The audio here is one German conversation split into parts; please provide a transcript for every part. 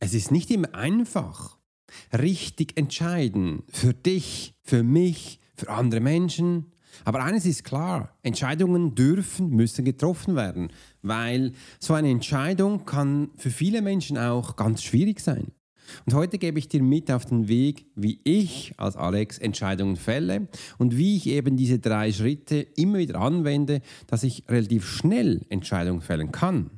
Es ist nicht immer einfach. Richtig entscheiden. Für dich, für mich, für andere Menschen. Aber eines ist klar, Entscheidungen dürfen, müssen getroffen werden, weil so eine Entscheidung kann für viele Menschen auch ganz schwierig sein. Und heute gebe ich dir mit auf den Weg, wie ich als Alex Entscheidungen fälle und wie ich eben diese drei Schritte immer wieder anwende, dass ich relativ schnell Entscheidungen fällen kann.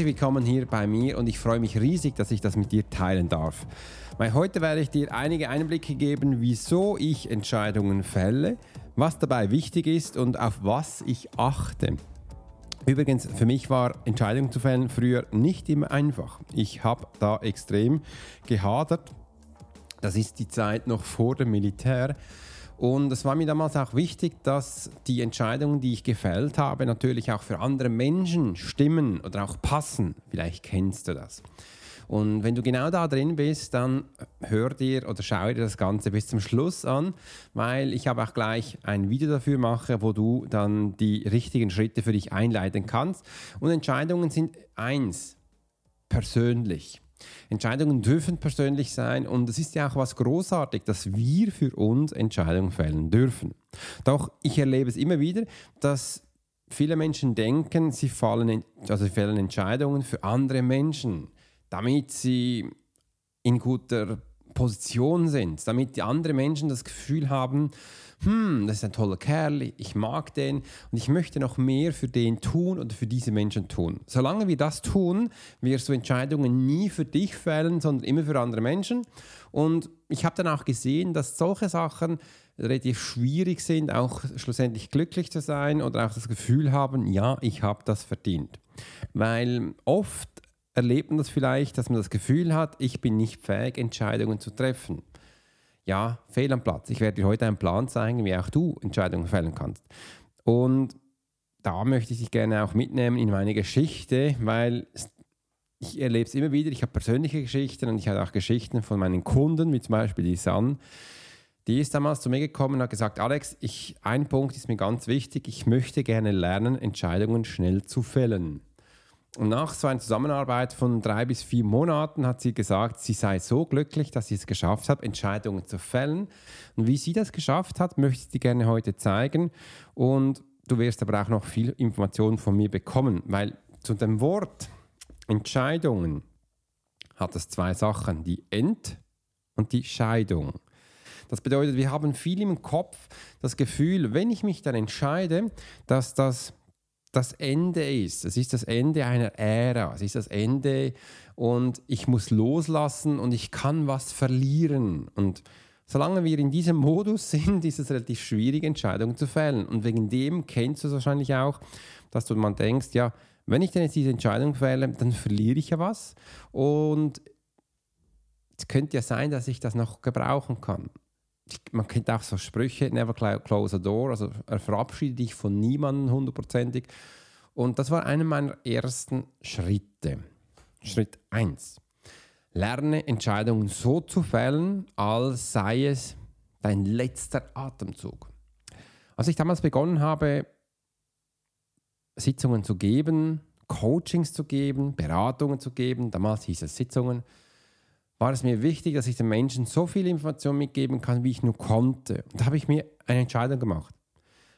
Herzlich willkommen hier bei mir und ich freue mich riesig, dass ich das mit dir teilen darf. Weil heute werde ich dir einige Einblicke geben, wieso ich Entscheidungen fälle, was dabei wichtig ist und auf was ich achte. Übrigens, für mich war Entscheidungen zu fällen früher nicht immer einfach. Ich habe da extrem gehadert. Das ist die Zeit noch vor dem Militär. Und es war mir damals auch wichtig, dass die Entscheidungen, die ich gefällt habe, natürlich auch für andere Menschen stimmen oder auch passen. Vielleicht kennst du das. Und wenn du genau da drin bist, dann hör dir oder schau dir das Ganze bis zum Schluss an, weil ich habe auch gleich ein Video dafür mache, wo du dann die richtigen Schritte für dich einleiten kannst. Und Entscheidungen sind eins, persönlich. Entscheidungen dürfen persönlich sein und es ist ja auch was großartig, dass wir für uns Entscheidungen fällen dürfen. Doch ich erlebe es immer wieder, dass viele Menschen denken, sie, fallen, also sie fällen Entscheidungen für andere Menschen, damit sie in guter Position sind, damit die anderen Menschen das Gefühl haben, hm, das ist ein toller Kerl, ich mag den und ich möchte noch mehr für den tun oder für diese Menschen tun. Solange wir das tun, wirst du Entscheidungen nie für dich fällen, sondern immer für andere Menschen. Und ich habe dann auch gesehen, dass solche Sachen relativ schwierig sind, auch schlussendlich glücklich zu sein oder auch das Gefühl haben, ja, ich habe das verdient. Weil oft erlebt man das vielleicht, dass man das Gefühl hat, ich bin nicht fähig, Entscheidungen zu treffen ja, fehl am Platz. Ich werde dir heute einen Plan zeigen, wie auch du Entscheidungen fällen kannst. Und da möchte ich dich gerne auch mitnehmen in meine Geschichte, weil ich erlebe es immer wieder. Ich habe persönliche Geschichten und ich habe auch Geschichten von meinen Kunden, wie zum Beispiel die San. Die ist damals zu mir gekommen und hat gesagt, Alex, ich, ein Punkt ist mir ganz wichtig. Ich möchte gerne lernen, Entscheidungen schnell zu fällen. Und nach so einer Zusammenarbeit von drei bis vier Monaten hat sie gesagt, sie sei so glücklich, dass sie es geschafft hat, Entscheidungen zu fällen. Und wie sie das geschafft hat, möchte ich dir gerne heute zeigen. Und du wirst aber auch noch viel Informationen von mir bekommen, weil zu dem Wort Entscheidungen hat es zwei Sachen, die Ent- und die Scheidung. Das bedeutet, wir haben viel im Kopf das Gefühl, wenn ich mich dann entscheide, dass das das Ende ist. Es ist das Ende einer Ära. Es ist das Ende und ich muss loslassen und ich kann was verlieren. Und solange wir in diesem Modus sind, ist es relativ schwierig, Entscheidungen zu fällen. Und wegen dem kennst du es wahrscheinlich auch, dass du man denkst, ja, wenn ich denn jetzt diese Entscheidung fälle, dann verliere ich ja was. Und es könnte ja sein, dass ich das noch gebrauchen kann man kennt auch so Sprüche, never close a door, also verabschiede dich von niemandem hundertprozentig. Und das war einer meiner ersten Schritte. Schritt 1. Lerne Entscheidungen so zu fällen, als sei es dein letzter Atemzug. Als ich damals begonnen habe, Sitzungen zu geben, Coachings zu geben, Beratungen zu geben, damals hieß es Sitzungen, war es mir wichtig, dass ich den Menschen so viel Information mitgeben kann, wie ich nur konnte. Und da habe ich mir eine Entscheidung gemacht.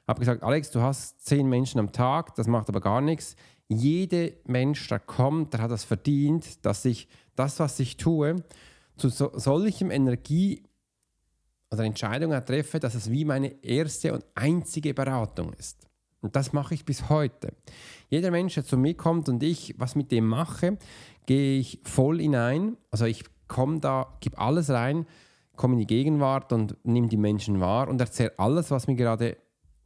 Ich Habe gesagt, Alex, du hast zehn Menschen am Tag, das macht aber gar nichts. Jeder Mensch, der kommt, der hat das verdient, dass ich das, was ich tue, zu so, solchem Energie oder Entscheidungen treffe, dass es wie meine erste und einzige Beratung ist. Und das mache ich bis heute. Jeder Mensch, der zu mir kommt und ich was mit dem mache, gehe ich voll hinein. Also ich komme da, gebe alles rein, komme in die Gegenwart und nehme die Menschen wahr und erzähle alles, was mir gerade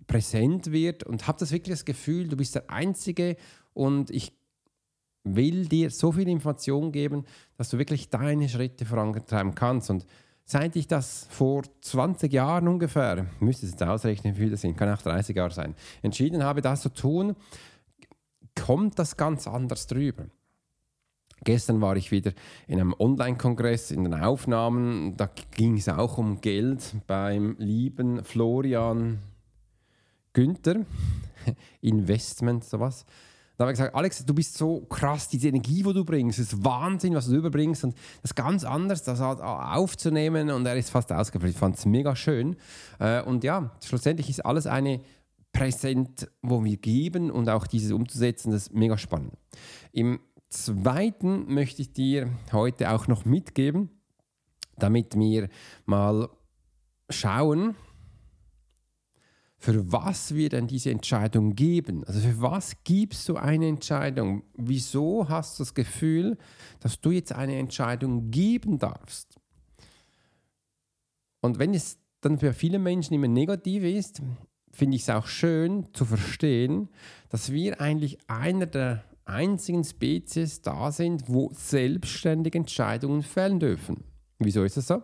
präsent wird und habe das wirklich das Gefühl, du bist der Einzige und ich will dir so viel Information geben, dass du wirklich deine Schritte vorantreiben kannst. Und seit ich das vor 20 Jahren ungefähr, müsste es jetzt ausrechnen, wie viele sind, kann auch 30 Jahre sein, entschieden habe, das zu tun, kommt das ganz anders drüber. Gestern war ich wieder in einem Online-Kongress in den Aufnahmen. Da ging es auch um Geld beim lieben Florian Günther. Investment, sowas. Da habe ich gesagt, Alex, du bist so krass, diese Energie, die du bringst, ist Wahnsinn, was du überbringst und das ist ganz anders, das halt aufzunehmen und er ist fast ausgeflippt. Ich fand es mega schön äh, und ja, schlussendlich ist alles eine Präsent, wo wir geben und auch dieses umzusetzen, das ist mega spannend. Im zweiten möchte ich dir heute auch noch mitgeben, damit wir mal schauen, für was wir denn diese Entscheidung geben. Also für was gibst du eine Entscheidung? Wieso hast du das Gefühl, dass du jetzt eine Entscheidung geben darfst? Und wenn es dann für viele Menschen immer negativ ist, finde ich es auch schön zu verstehen, dass wir eigentlich einer der einzigen Spezies da sind, wo selbstständig Entscheidungen fällen dürfen. Wieso ist das so?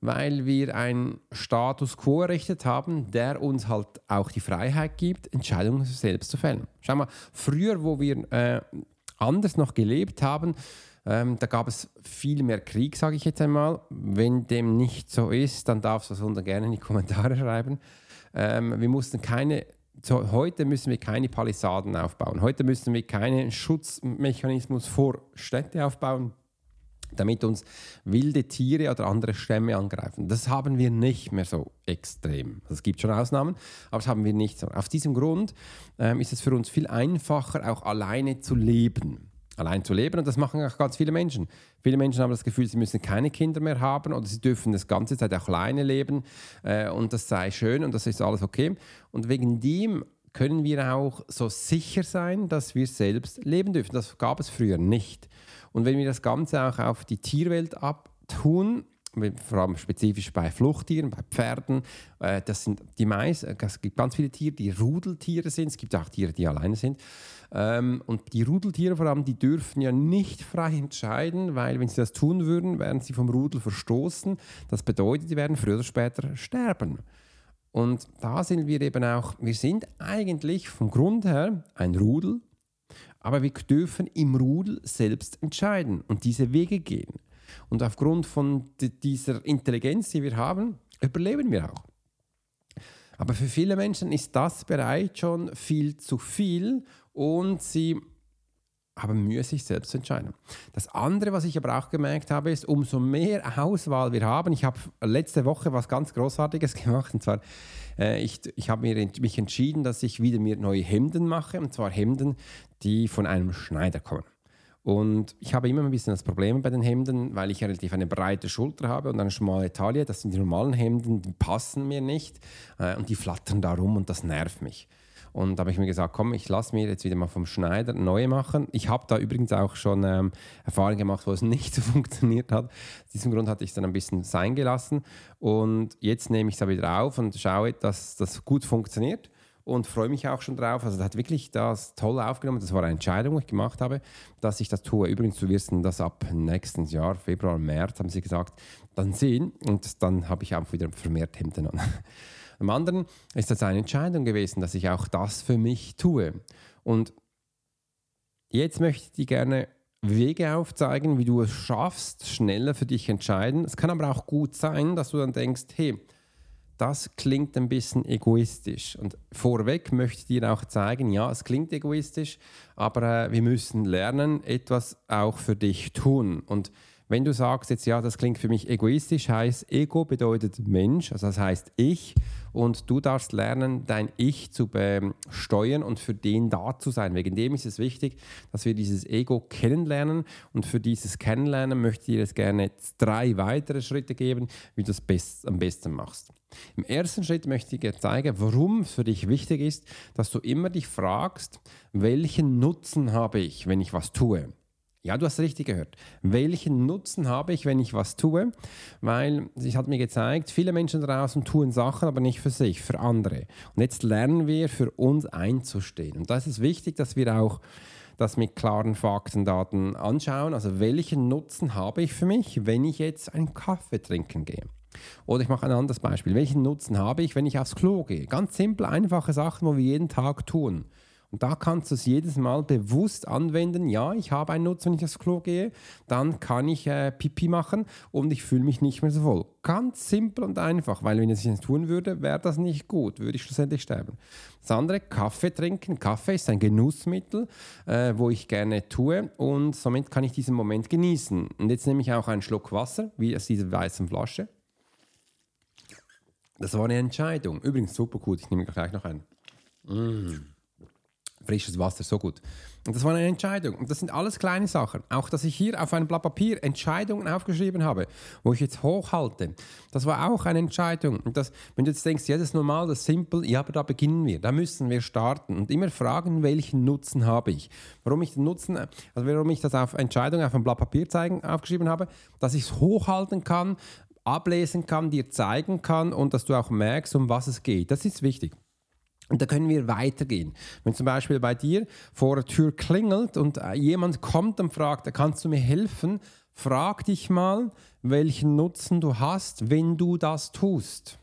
Weil wir einen Status quo errichtet haben, der uns halt auch die Freiheit gibt, Entscheidungen selbst zu fällen. Schau mal, früher, wo wir äh, anders noch gelebt haben, ähm, da gab es viel mehr Krieg, sage ich jetzt einmal. Wenn dem nicht so ist, dann darfst du das unter gerne in die Kommentare schreiben. Ähm, wir mussten keine heute müssen wir keine Palisaden aufbauen. Heute müssen wir keinen Schutzmechanismus vor Städte aufbauen, damit uns wilde Tiere oder andere Stämme angreifen. Das haben wir nicht mehr so extrem. Es gibt schon Ausnahmen, aber das haben wir nicht so. Auf diesem Grund ähm, ist es für uns viel einfacher, auch alleine zu leben allein zu leben. Und das machen auch ganz viele Menschen. Viele Menschen haben das Gefühl, sie müssen keine Kinder mehr haben oder sie dürfen das ganze Zeit auch alleine leben äh, und das sei schön und das ist alles okay. Und wegen dem können wir auch so sicher sein, dass wir selbst leben dürfen. Das gab es früher nicht. Und wenn wir das Ganze auch auf die Tierwelt abtun, vor allem spezifisch bei Fluchttieren, bei Pferden. Äh, das sind die meisten, es gibt ganz viele Tiere, die Rudeltiere sind. Es gibt auch Tiere, die alleine sind. Ähm, und die Rudeltiere vor allem, die dürfen ja nicht frei entscheiden, weil wenn sie das tun würden, werden sie vom Rudel verstoßen. Das bedeutet, sie werden früher oder später sterben. Und da sind wir eben auch, wir sind eigentlich vom Grund her ein Rudel, aber wir dürfen im Rudel selbst entscheiden und diese Wege gehen. Und aufgrund von dieser Intelligenz, die wir haben, überleben wir auch. Aber für viele Menschen ist das bereits schon viel zu viel und sie haben Mühe, sich selbst zu entscheiden. Das andere, was ich aber auch gemerkt habe, ist, umso mehr Auswahl wir haben. Ich habe letzte Woche was ganz Großartiges gemacht. Und zwar, äh, ich, ich habe mich entschieden, dass ich wieder mir neue Hemden mache. Und zwar Hemden, die von einem Schneider kommen. Und ich habe immer ein bisschen das Problem bei den Hemden, weil ich relativ eine breite Schulter habe und eine schmale Taille. Das sind die normalen Hemden, die passen mir nicht äh, und die flattern da rum und das nervt mich. Und da habe ich mir gesagt, komm, ich lasse mir jetzt wieder mal vom Schneider neue machen. Ich habe da übrigens auch schon ähm, Erfahrungen gemacht, wo es nicht so funktioniert hat. Aus diesem Grund hatte ich es dann ein bisschen sein gelassen. Und jetzt nehme ich es wieder auf und schaue, dass das gut funktioniert und freue mich auch schon drauf. Also, das hat wirklich das toll aufgenommen. Das war eine Entscheidung, die ich gemacht habe, dass ich das tue. Übrigens, du wirst das ab nächsten Jahr, Februar, März, haben sie gesagt, dann sehen. Und dann habe ich auch wieder vermehrt Hemden an. Am anderen ist das eine Entscheidung gewesen, dass ich auch das für mich tue. Und jetzt möchte ich dir gerne Wege aufzeigen, wie du es schaffst, schneller für dich entscheiden. Es kann aber auch gut sein, dass du dann denkst, hey, das klingt ein bisschen egoistisch. Und vorweg möchte ich dir auch zeigen, ja, es klingt egoistisch, aber äh, wir müssen lernen, etwas auch für dich tun. Und Wenn du sagst jetzt, ja, das klingt für mich egoistisch, heißt Ego bedeutet Mensch, also das heißt ich und du darfst lernen, dein Ich zu steuern und für den da zu sein. Wegen dem ist es wichtig, dass wir dieses Ego kennenlernen und für dieses Kennenlernen möchte ich dir jetzt gerne drei weitere Schritte geben, wie du best, am besten machst. Im ersten Schritt möchte ich dir zeigen, warum es für dich wichtig ist, dass du immer dich fragst, welchen Nutzen habe ich, wenn ich was tue. Ja, du hast richtig gehört. Welchen Nutzen habe ich, wenn ich was tue? Weil es hat mir gezeigt, viele Menschen draußen tun Sachen, aber nicht für sich, für andere. Und jetzt lernen wir, für uns einzustehen. Und da ist es wichtig, dass wir auch das mit klaren Fakten, Daten anschauen. Also welchen Nutzen habe ich für mich, wenn ich jetzt einen Kaffee trinken gehe? Oder ich mache ein anderes Beispiel. Welchen Nutzen habe ich, wenn ich aufs Klo gehe? Ganz simple, einfache Sachen, wo wir jeden Tag tun. Und da kannst du es jedes Mal bewusst anwenden. Ja, ich habe einen Nutzen, wenn ich aufs Klo gehe. Dann kann ich äh, Pipi machen und ich fühle mich nicht mehr so voll. Ganz simpel und einfach, weil wenn ich nicht tun würde, wäre das nicht gut, würde ich schlussendlich sterben. Das andere, Kaffee trinken. Kaffee ist ein Genussmittel, äh, wo ich gerne tue und somit kann ich diesen Moment genießen. Und jetzt nehme ich auch einen Schluck Wasser, wie aus dieser weißen Flasche. Das war eine Entscheidung. Übrigens super gut, ich nehme gleich noch einen. Mmh frisches Wasser so gut. Und das war eine Entscheidung. Und das sind alles kleine Sachen. Auch, dass ich hier auf einem Blatt Papier Entscheidungen aufgeschrieben habe, wo ich jetzt hochhalte, das war auch eine Entscheidung. Und das, wenn du jetzt denkst, ja, das ist normal, das ist simpel, ja, aber da beginnen wir, da müssen wir starten und immer fragen, welchen Nutzen habe ich. Warum ich den Nutzen, also warum ich das auf Entscheidungen auf einem Blatt Papier zeigen, aufgeschrieben habe, dass ich es hochhalten kann, ablesen kann, dir zeigen kann und dass du auch merkst, um was es geht. Das ist wichtig. Und da können wir weitergehen. Wenn zum Beispiel bei dir vor der Tür klingelt und äh, jemand kommt und fragt, kannst du mir helfen? Frag dich mal, welchen Nutzen du hast, wenn du das tust.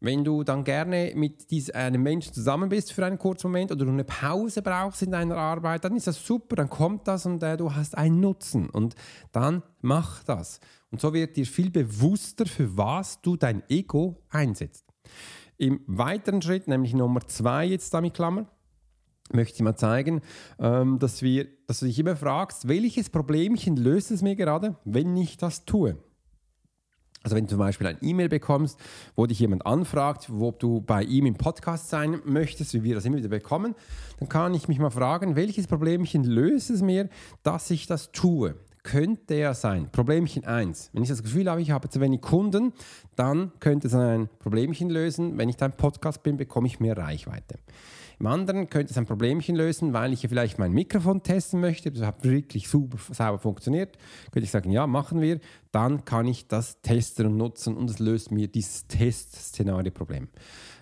Wenn du dann gerne mit diesem, einem Menschen zusammen bist für einen kurzen Moment oder du eine Pause brauchst in deiner Arbeit, dann ist das super, dann kommt das und äh, du hast einen Nutzen und dann mach das. Und so wird dir viel bewusster, für was du dein Ego einsetzt. Im weiteren Schritt, nämlich Nummer zwei jetzt damit Klammer, möchte ich mal zeigen, ähm, dass, wir, dass du dich immer fragst, welches Problemchen löst es mir gerade, wenn ich das tue? Also wenn du zum Beispiel ein E-Mail bekommst, wo dich jemand anfragt, wo du bei ihm im Podcast sein möchtest, wie wir das immer wieder bekommen, dann kann ich mich mal fragen, welches Problemchen löst es mir, dass ich das tue? Könnte ja sein, Problemchen 1. Wenn ich das Gefühl habe, ich habe zu wenig Kunden, dann könnte es ein Problemchen lösen. Wenn ich dein Podcast bin, bekomme ich mehr Reichweite. Im anderen könnte es ein Problemchen lösen, weil ich vielleicht mein Mikrofon testen möchte. Das hat wirklich super sauber funktioniert. Könnte ich sagen, ja, machen wir. Dann kann ich das testen und nutzen und es löst mir dieses Test-Szenario-Problem.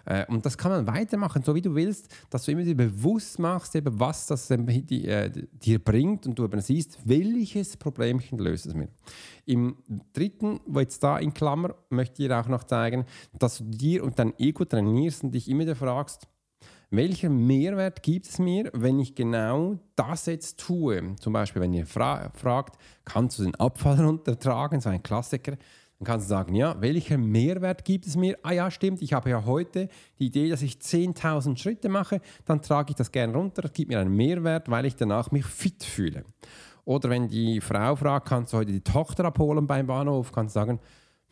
Äh, und das kann man weitermachen, so wie du willst, dass du immer dir bewusst machst, eben, was das ähm, äh, dir bringt und du eben siehst, welches Problemchen löst es mir. Im dritten, wo jetzt da in Klammer, möchte ich dir auch noch zeigen, dass du dir und dein Ego trainierst und dich immer wieder fragst, welchen Mehrwert gibt es mir, wenn ich genau das jetzt tue? Zum Beispiel, wenn ihr fra fragt, kannst du den Abfall runtertragen, so ein Klassiker. Dann kannst du sagen, ja, welcher Mehrwert gibt es mir? Ah ja, stimmt, ich habe ja heute die Idee, dass ich 10.000 Schritte mache, dann trage ich das gerne runter, das gibt mir einen Mehrwert, weil ich danach mich fit fühle. Oder wenn die Frau fragt, kannst du heute die Tochter abholen beim Bahnhof, kannst du sagen,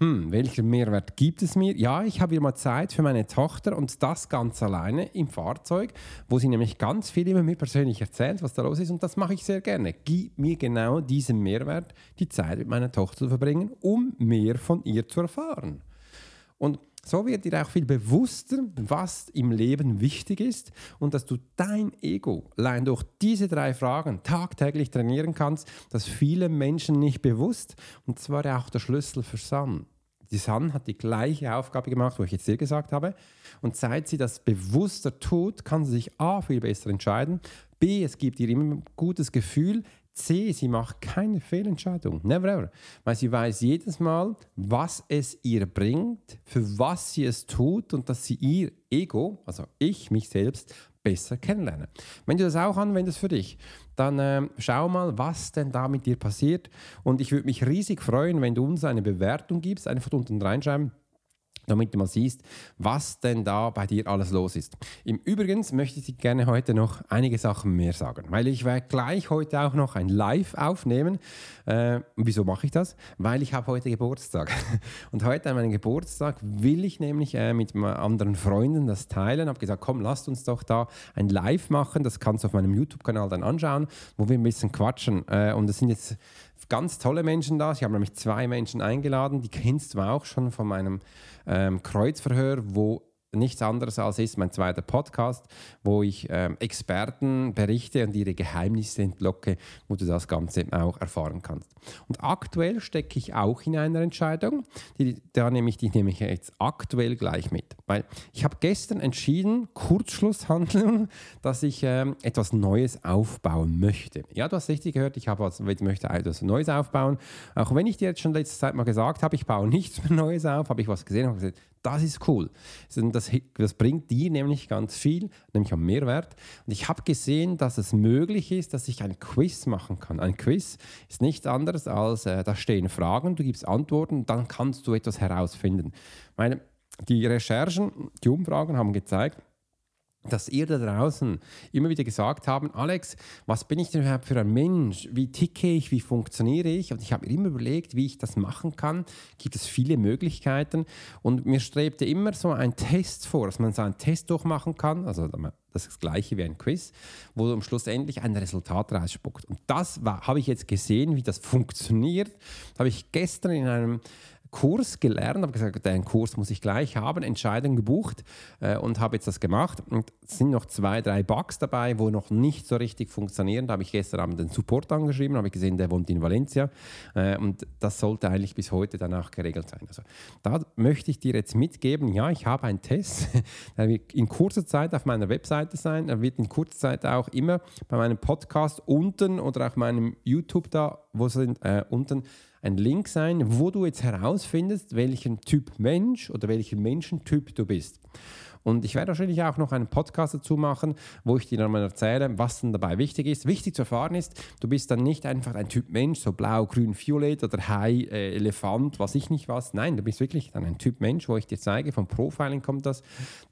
hm, welchen Mehrwert gibt es mir? Ja, ich habe immer Zeit für meine Tochter und das ganz alleine im Fahrzeug, wo sie nämlich ganz viel über mir persönlich erzählt, was da los ist und das mache ich sehr gerne. Gib mir genau diesen Mehrwert, die Zeit mit meiner Tochter zu verbringen, um mehr von ihr zu erfahren. Und so wird dir auch viel bewusster, was im Leben wichtig ist und dass du dein Ego allein durch diese drei Fragen tagtäglich trainieren kannst, das viele Menschen nicht bewusst und zwar auch der Schlüssel für Sun. Die Sun hat die gleiche Aufgabe gemacht, wo ich jetzt dir gesagt habe. Und seit sie das bewusster tut, kann sie sich A viel besser entscheiden, B, es gibt ihr immer ein gutes Gefühl, C, sie macht keine Fehlentscheidung. Never ever. Weil sie weiß jedes Mal, was es ihr bringt, für was sie es tut und dass sie ihr Ego, also ich, mich selbst, besser kennenlerne. Wenn du das auch anwendest für dich, dann äh, schau mal, was denn da mit dir passiert. Und ich würde mich riesig freuen, wenn du uns eine Bewertung gibst, einfach unten reinschreiben damit du mal siehst, was denn da bei dir alles los ist. Im Übrigen möchte ich dir gerne heute noch einige Sachen mehr sagen, weil ich werde gleich heute auch noch ein Live aufnehmen. Äh, wieso mache ich das? Weil ich habe heute Geburtstag. Und heute an meinem Geburtstag will ich nämlich äh, mit anderen Freunden das teilen. Habe gesagt, komm, lasst uns doch da ein Live machen. Das kannst du auf meinem YouTube-Kanal dann anschauen, wo wir ein bisschen quatschen. Äh, und das sind jetzt ganz tolle Menschen da. Ich habe nämlich zwei Menschen eingeladen, die kennst du auch schon von meinem ähm, Kreuzverhör, wo nichts anderes als ist mein zweiter Podcast, wo ich ähm, Experten berichte und ihre Geheimnisse entlocke, wo du das Ganze auch erfahren kannst. Und aktuell stecke ich auch in einer Entscheidung, die, da nehme ich die nehme jetzt aktuell gleich mit, weil ich habe gestern entschieden, Kurzschlusshandlung, dass ich ähm, etwas Neues aufbauen möchte. Ja, du hast richtig gehört, ich habe also, ich möchte etwas Neues aufbauen. Auch wenn ich dir jetzt schon letzte Zeit mal gesagt habe, ich baue nichts mehr Neues auf, habe ich was gesehen, habe gesagt, das ist cool. Das, das bringt dir nämlich ganz viel, nämlich am Mehrwert. Und ich habe gesehen, dass es möglich ist, dass ich ein Quiz machen kann. Ein Quiz ist nichts anderes als, äh, da stehen Fragen, du gibst Antworten dann kannst du etwas herausfinden. Meine, die Recherchen, die Umfragen haben gezeigt, dass ihr da draußen immer wieder gesagt haben, Alex, was bin ich denn überhaupt für ein Mensch? Wie ticke ich? Wie funktioniere ich? Und ich habe mir immer überlegt, wie ich das machen kann. Gibt es viele Möglichkeiten? Und mir strebte immer so ein Test vor, dass man so einen Test durchmachen kann. Also das ist das gleiche wie ein Quiz, wo am Schluss endlich ein Resultat rausspuckt. Und das habe ich jetzt gesehen, wie das funktioniert. Das habe ich gestern in einem Kurs gelernt, habe gesagt, den Kurs muss ich gleich haben, Entscheidung gebucht äh, und habe jetzt das gemacht. Und sind noch zwei, drei Bugs dabei, wo noch nicht so richtig funktionieren. Da habe ich gestern Abend den Support angeschrieben, habe ich gesehen, der wohnt in Valencia äh, und das sollte eigentlich bis heute danach geregelt sein. Also da möchte ich dir jetzt mitgeben, ja, ich habe einen Test, der wird in kurzer Zeit auf meiner Webseite sein, er wird in kurzer Zeit auch immer bei meinem Podcast unten oder auch meinem YouTube da, wo sind äh, unten ein Link sein, wo du jetzt herausfindest, welchen Typ Mensch oder welchen Menschentyp du bist. Und ich werde wahrscheinlich auch noch einen Podcast dazu machen, wo ich dir dann mal erzähle, was denn dabei wichtig ist. Wichtig zu erfahren ist, du bist dann nicht einfach ein Typ Mensch, so blau, grün, violett oder Hai, äh, Elefant, was ich nicht was. Nein, du bist wirklich dann ein Typ Mensch, wo ich dir zeige, vom Profiling kommt das.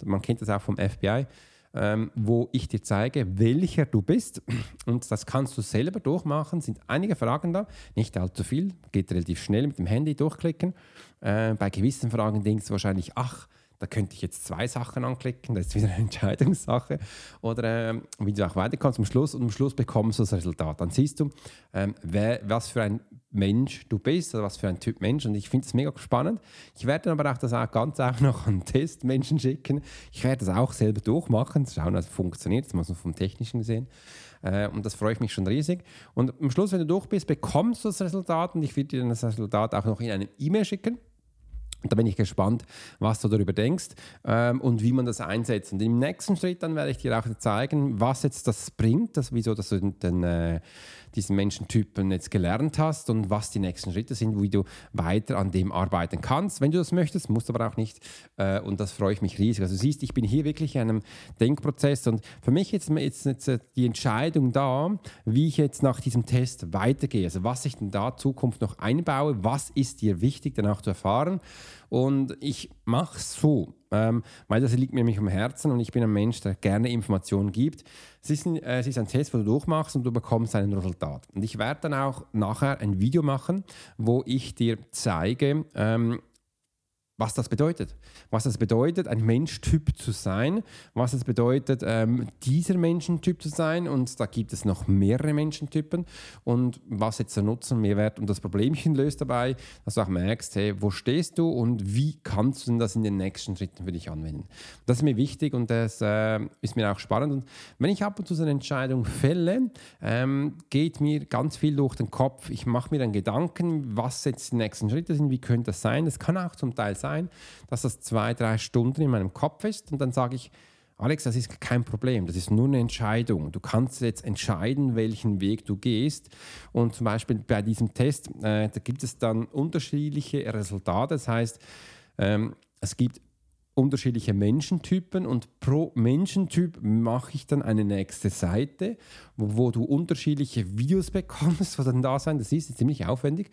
Man kennt das auch vom FBI ähm, wo ich dir zeige, welcher du bist. Und das kannst du selber durchmachen. Sind einige Fragen da, nicht allzu viel, geht relativ schnell mit dem Handy durchklicken. Äh, bei gewissen Fragen denkst du wahrscheinlich, ach, da könnte ich jetzt zwei Sachen anklicken, das ist wieder eine Entscheidungssache. Oder ähm, wie du auch weiterkommst zum Schluss und am Schluss bekommst du das Resultat. Dann siehst du, ähm, wer, was für ein Mensch du bist oder was für ein Typ Mensch. Und ich finde es mega spannend. Ich werde aber auch das auch ganz auch noch an Testmenschen schicken. Ich werde das auch selber durchmachen, schauen, was funktioniert, das muss man vom Technischen sehen. Äh, und das freue ich mich schon riesig. Und am Schluss, wenn du durch bist, bekommst du das Resultat und ich werde dir das Resultat auch noch in eine E-Mail schicken. Da bin ich gespannt, was du darüber denkst ähm, und wie man das einsetzt. Und im nächsten Schritt dann werde ich dir auch zeigen, was jetzt das bringt, das, wieso das den, äh, diesen Menschentypen jetzt gelernt hast und was die nächsten Schritte sind, wie du weiter an dem arbeiten kannst. Wenn du das möchtest, musst du aber auch nicht. Äh, und das freue ich mich riesig. Also du siehst, ich bin hier wirklich in einem Denkprozess und für mich jetzt, jetzt, jetzt die Entscheidung da, wie ich jetzt nach diesem Test weitergehe. Also was ich denn da Zukunft noch einbaue, was ist dir wichtig danach zu erfahren. Und ich mache es so ähm, weil das liegt mir nämlich am Herzen und ich bin ein Mensch, der gerne Informationen gibt. Es ist, ein, äh, es ist ein Test, wo du durchmachst und du bekommst ein Resultat. Und ich werde dann auch nachher ein Video machen, wo ich dir zeige, ähm, was das bedeutet. Was das bedeutet, ein Menschtyp zu sein, was es bedeutet, ähm, dieser Menschentyp zu sein. Und da gibt es noch mehrere Menschentypen. Und was jetzt der Nutzen Mehrwert und das Problemchen löst dabei, dass du auch merkst, hey, wo stehst du und wie kannst du das in den nächsten Schritten für dich anwenden. Das ist mir wichtig und das äh, ist mir auch spannend. Und wenn ich ab und zu so eine Entscheidung fälle, ähm, geht mir ganz viel durch den Kopf. Ich mache mir dann Gedanken, was jetzt die nächsten Schritte sind, wie könnte das sein. Das kann auch zum Teil sein, sein, dass das zwei, drei Stunden in meinem Kopf ist und dann sage ich, Alex, das ist kein Problem, das ist nur eine Entscheidung. Du kannst jetzt entscheiden, welchen Weg du gehst. Und zum Beispiel bei diesem Test, äh, da gibt es dann unterschiedliche Resultate. Das heißt, ähm, es gibt unterschiedliche Menschentypen und pro Menschentyp mache ich dann eine nächste Seite, wo, wo, du unterschiedliche Videos bekommst, was dann da sein. Das ist ziemlich aufwendig,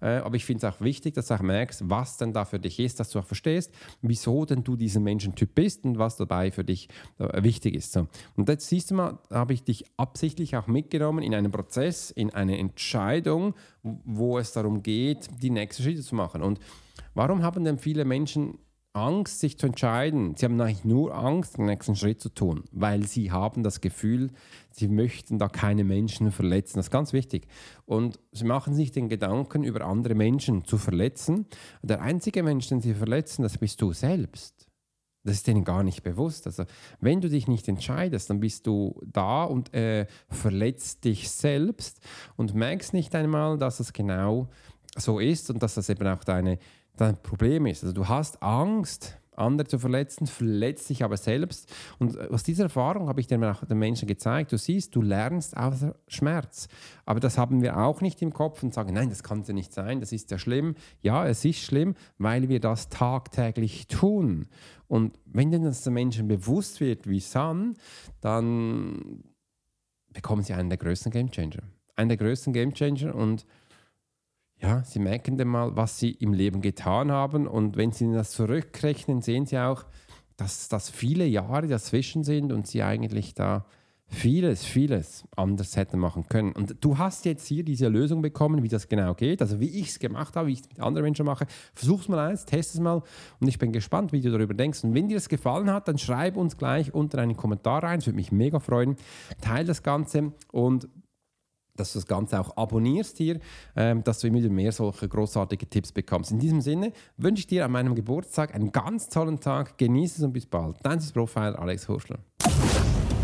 äh, aber ich finde es auch wichtig, dass du auch merkst, was dann da für dich ist, dass du auch verstehst, wieso denn du diesen Menschentyp bist und was dabei für dich äh, wichtig ist. So. Und jetzt siehst du mal, habe ich dich absichtlich auch mitgenommen in einen Prozess, in eine Entscheidung, wo es darum geht, die nächsten Schritte zu machen. Und warum haben denn viele Menschen Angst, sich zu entscheiden. Sie haben eigentlich nur Angst, den nächsten Schritt zu tun, weil sie haben das Gefühl, sie möchten da keine Menschen verletzen. Das ist ganz wichtig. Und sie machen sich den Gedanken, über andere Menschen zu verletzen. Der einzige Mensch, den sie verletzen, das bist du selbst. Das ist denen gar nicht bewusst. Also, wenn du dich nicht entscheidest, dann bist du da und äh, verletzt dich selbst und merkst nicht einmal, dass es genau so ist und dass das eben auch deine dein Problem ist. Also du hast Angst, andere zu verletzen, verletzt dich aber selbst. Und aus dieser Erfahrung habe ich den, den Menschen gezeigt, du siehst, du lernst aus Schmerz. Aber das haben wir auch nicht im Kopf und sagen, nein, das kann ja nicht sein, das ist ja schlimm. Ja, es ist schlimm, weil wir das tagtäglich tun. Und wenn denn das den Menschen bewusst wird, wie San, dann bekommen sie einen der größten Gamechanger. Einen der größten Gamechanger und ja, sie merken dann mal, was sie im Leben getan haben. Und wenn sie das zurückrechnen, sehen sie auch, dass das viele Jahre dazwischen sind und sie eigentlich da vieles, vieles anders hätten machen können. Und du hast jetzt hier diese Lösung bekommen, wie das genau geht. Also wie ich es gemacht habe, wie ich es mit anderen Menschen mache. Versuch es mal eins, test es mal und ich bin gespannt, wie du darüber denkst. Und wenn dir das gefallen hat, dann schreib uns gleich unter einen Kommentar rein. Es würde mich mega freuen. Teil das Ganze und dass du das Ganze auch abonnierst hier, ähm, dass du immer wieder mehr solche großartige Tipps bekommst. In diesem Sinne wünsche ich dir an meinem Geburtstag einen ganz tollen Tag. Genieße es und bis bald. Dein Profiler Alex Hurschler.